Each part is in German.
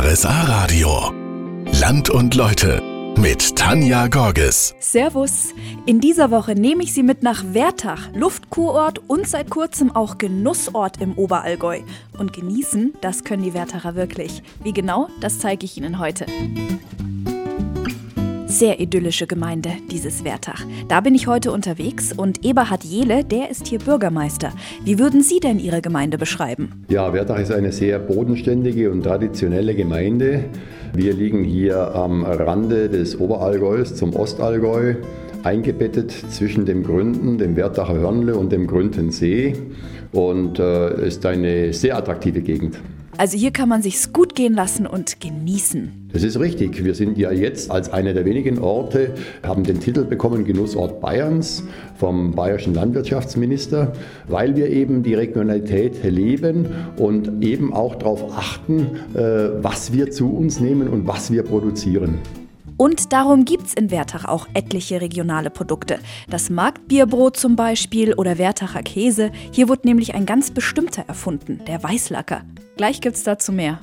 RSA Radio. Land und Leute mit Tanja Gorges. Servus. In dieser Woche nehme ich Sie mit nach Wertach, Luftkurort und seit kurzem auch Genussort im Oberallgäu. Und genießen, das können die Wertacher wirklich. Wie genau, das zeige ich Ihnen heute sehr idyllische Gemeinde, dieses Wertach. Da bin ich heute unterwegs und Eberhard Jehle, der ist hier Bürgermeister. Wie würden Sie denn Ihre Gemeinde beschreiben? Ja, Wertach ist eine sehr bodenständige und traditionelle Gemeinde. Wir liegen hier am Rande des Oberallgäus zum Ostallgäu, eingebettet zwischen dem Gründen, dem Wertacher Hörnle und dem Gründensee und äh, ist eine sehr attraktive Gegend. Also hier kann man sich's gut gehen lassen und genießen. Das ist richtig. Wir sind ja jetzt als einer der wenigen Orte, haben den Titel bekommen Genussort Bayerns vom bayerischen Landwirtschaftsminister, weil wir eben die Regionalität leben und eben auch darauf achten, äh, was wir zu uns nehmen und was wir produzieren. Und darum gibt's in Wertach auch etliche regionale Produkte. Das Marktbierbrot zum Beispiel oder Wertacher Käse. Hier wurde nämlich ein ganz bestimmter erfunden, der Weißlacker. Gleich gibt's dazu mehr.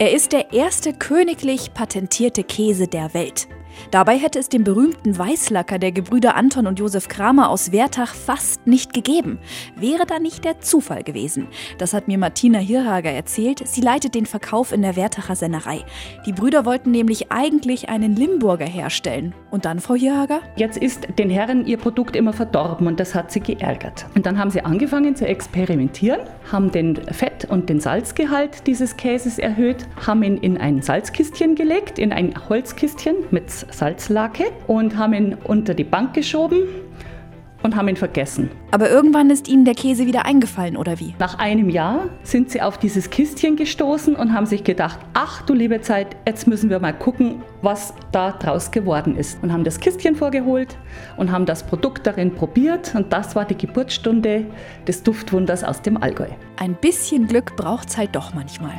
Er ist der erste königlich patentierte Käse der Welt. Dabei hätte es den berühmten Weißlacker der Gebrüder Anton und Josef Kramer aus Wertach fast nicht gegeben. Wäre da nicht der Zufall gewesen. Das hat mir Martina Hirhager erzählt. Sie leitet den Verkauf in der Wertacher Sennerei. Die Brüder wollten nämlich eigentlich einen Limburger herstellen. Und dann, Frau Hirhager? Jetzt ist den Herren ihr Produkt immer verdorben und das hat sie geärgert. Und dann haben sie angefangen zu experimentieren, haben den Fett- und den Salzgehalt dieses Käses erhöht, haben ihn in ein Salzkistchen gelegt, in ein Holzkistchen mit Salzlake und haben ihn unter die Bank geschoben und haben ihn vergessen. Aber irgendwann ist Ihnen der Käse wieder eingefallen, oder wie? Nach einem Jahr sind sie auf dieses Kistchen gestoßen und haben sich gedacht, ach du liebe Zeit, jetzt müssen wir mal gucken, was da draus geworden ist. Und haben das Kistchen vorgeholt und haben das Produkt darin probiert und das war die Geburtsstunde des Duftwunders aus dem Allgäu. Ein bisschen Glück braucht's halt doch manchmal.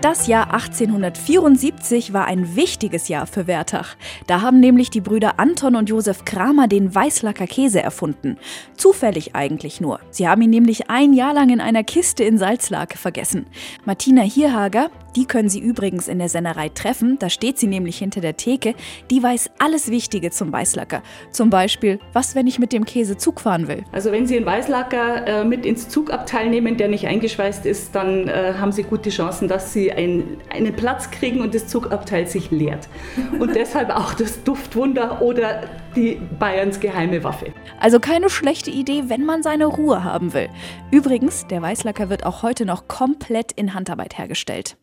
Das Jahr 1874 war ein wichtiges Jahr für Wertach. Da haben nämlich die Brüder Anton und Josef Kramer den Weißlacker Käse erfunden. Zufällig eigentlich nur. Sie haben ihn nämlich ein Jahr lang in einer Kiste in Salzlake vergessen. Martina Hierhager, die können Sie übrigens in der Sennerei treffen, da steht sie nämlich hinter der Theke, die weiß alles Wichtige zum Weißlacker. Zum Beispiel, was, wenn ich mit dem Käse Zug fahren will. Also wenn Sie einen Weißlacker äh, mit ins Zugabteil nehmen, der nicht eingeschweißt ist, dann äh, haben Sie gute Chancen, dass Sie ein, einen Platz kriegen und das Zugabteil sich leert. Und deshalb auch das Duftwunder oder die Bayerns geheime Waffe. Also keine schlechte Idee, wenn man seine Ruhe haben will. Übrigens, der Weißlacker wird auch heute noch komplett in Handarbeit hergestellt.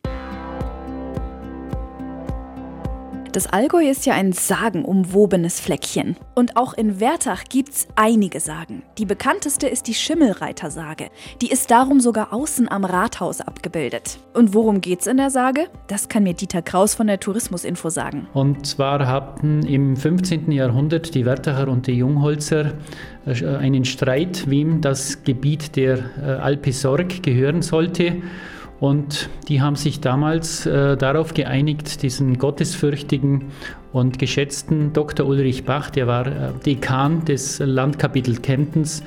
Das Allgäu ist ja ein sagenumwobenes Fleckchen. Und auch in Wertach gibt's einige Sagen. Die bekannteste ist die Schimmelreitersage. Die ist darum sogar außen am Rathaus abgebildet. Und worum geht's in der Sage? Das kann mir Dieter Kraus von der Tourismusinfo sagen. Und zwar hatten im 15. Jahrhundert die Wertacher und die Jungholzer äh, einen Streit, wem das Gebiet der äh, Alpe Sorg gehören sollte. Und die haben sich damals äh, darauf geeinigt, diesen gottesfürchtigen und geschätzten Dr. Ulrich Bach, der war äh, Dekan des Landkapitel Kemptens,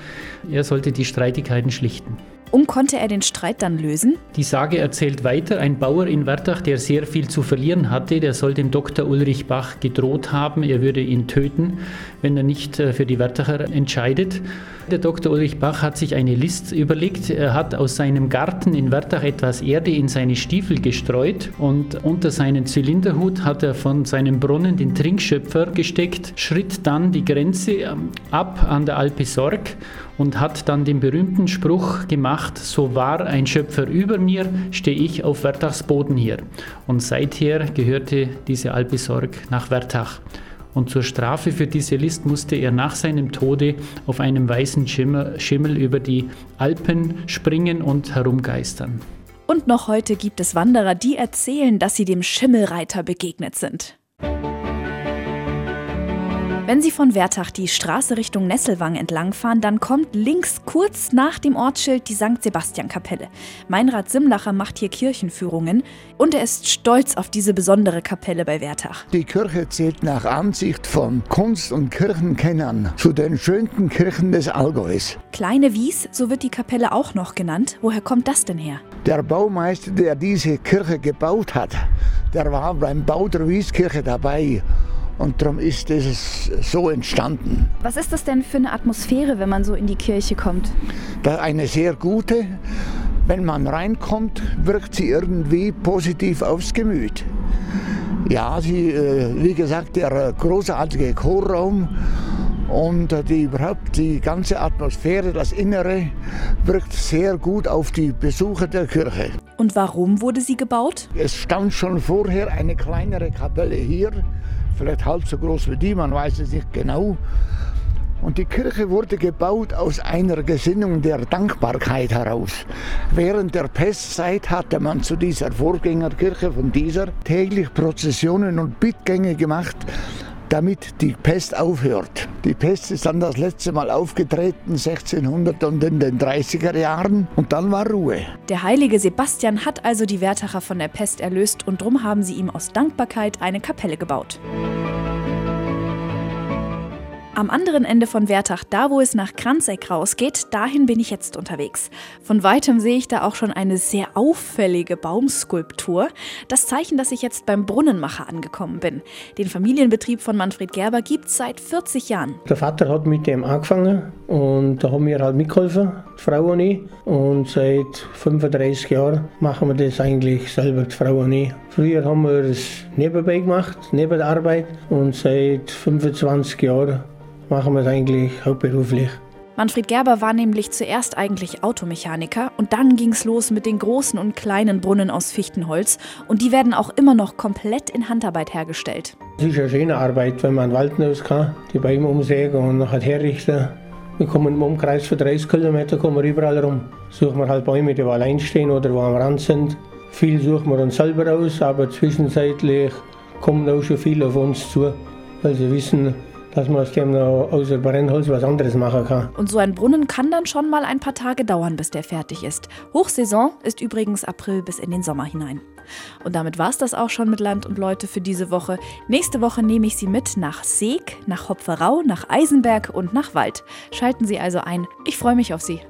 er sollte die Streitigkeiten schlichten. Und konnte er den Streit dann lösen? Die Sage erzählt weiter, ein Bauer in Wertach, der sehr viel zu verlieren hatte, der soll dem Dr. Ulrich Bach gedroht haben, er würde ihn töten, wenn er nicht äh, für die Wertacher entscheidet. Der Dr. Ulrich Bach hat sich eine List überlegt. Er hat aus seinem Garten in Wertach etwas Erde in seine Stiefel gestreut und unter seinen Zylinderhut hat er von seinem Brunnen den Trinkschöpfer gesteckt, schritt dann die Grenze ähm, ab an der Alpe Sorg und hat dann den berühmten Spruch gemacht, so war ein Schöpfer über mir, stehe ich auf Wertachs Boden hier. Und seither gehörte diese Alpe Sorg nach Wertach. Und zur Strafe für diese List musste er nach seinem Tode auf einem weißen Schimmel, Schimmel über die Alpen springen und herumgeistern. Und noch heute gibt es Wanderer, die erzählen, dass sie dem Schimmelreiter begegnet sind. Wenn Sie von Wertach die Straße Richtung Nesselwang entlangfahren, dann kommt links kurz nach dem Ortsschild die St. Sebastian-Kapelle. Meinrad Simlacher macht hier Kirchenführungen und er ist stolz auf diese besondere Kapelle bei Wertach. Die Kirche zählt nach Ansicht von Kunst- und Kirchenkennern zu den schönsten Kirchen des Allgäus. Kleine Wies, so wird die Kapelle auch noch genannt. Woher kommt das denn her? Der Baumeister, der diese Kirche gebaut hat, der war beim Bau der Wieskirche dabei. Und darum ist es so entstanden. Was ist das denn für eine Atmosphäre, wenn man so in die Kirche kommt? Da eine sehr gute. Wenn man reinkommt, wirkt sie irgendwie positiv aufs Gemüt. Ja, sie, äh, wie gesagt, der großartige Chorraum und die, überhaupt die ganze Atmosphäre, das Innere, wirkt sehr gut auf die Besucher der Kirche. Und warum wurde sie gebaut? Es stand schon vorher eine kleinere Kapelle hier, vielleicht halb so groß wie die, man weiß es nicht genau. Und die Kirche wurde gebaut aus einer Gesinnung der Dankbarkeit heraus. Während der Pestzeit hatte man zu dieser Vorgängerkirche von dieser täglich Prozessionen und Bittgänge gemacht, damit die Pest aufhört. Die Pest ist dann das letzte Mal aufgetreten 1600 und in den 30er Jahren und dann war Ruhe. Der heilige Sebastian hat also die Wertacher von der Pest erlöst und drum haben sie ihm aus Dankbarkeit eine Kapelle gebaut. Am anderen Ende von Wertach, da wo es nach Kranzeck rausgeht, dahin bin ich jetzt unterwegs. Von weitem sehe ich da auch schon eine sehr auffällige Baumskulptur. Das Zeichen, dass ich jetzt beim Brunnenmacher angekommen bin. Den Familienbetrieb von Manfred Gerber gibt es seit 40 Jahren. Der Vater hat mit dem angefangen und da haben wir halt mitgeholfen, die Frau und ich. Und seit 35 Jahren machen wir das eigentlich selber, die Frau und ich. Früher haben wir es nebenbei gemacht, neben der Arbeit. Und seit 25 Jahren machen wir es eigentlich hauptberuflich. Manfred Gerber war nämlich zuerst eigentlich Automechaniker und dann ging es los mit den großen und kleinen Brunnen aus Fichtenholz und die werden auch immer noch komplett in Handarbeit hergestellt. Es ist eine schöne Arbeit, wenn man Wald aus kann, die Bäume umsägen und nachher herrichten. Wir kommen im Umkreis von 30 Kilometer kommen wir überall rum. Suchen wir halt Bäume, die allein stehen oder wo am Rand sind. Viel suchen wir uns selber aus, aber zwischenzeitlich kommen auch schon viele auf uns zu, weil sie wissen, dass man aus dem noch außer Brennholz was anderes machen kann. Und so ein Brunnen kann dann schon mal ein paar Tage dauern, bis der fertig ist. Hochsaison ist übrigens April bis in den Sommer hinein. Und damit war es das auch schon mit Land und Leute für diese Woche. Nächste Woche nehme ich Sie mit nach Seeg, nach Hopferau, nach Eisenberg und nach Wald. Schalten Sie also ein. Ich freue mich auf Sie.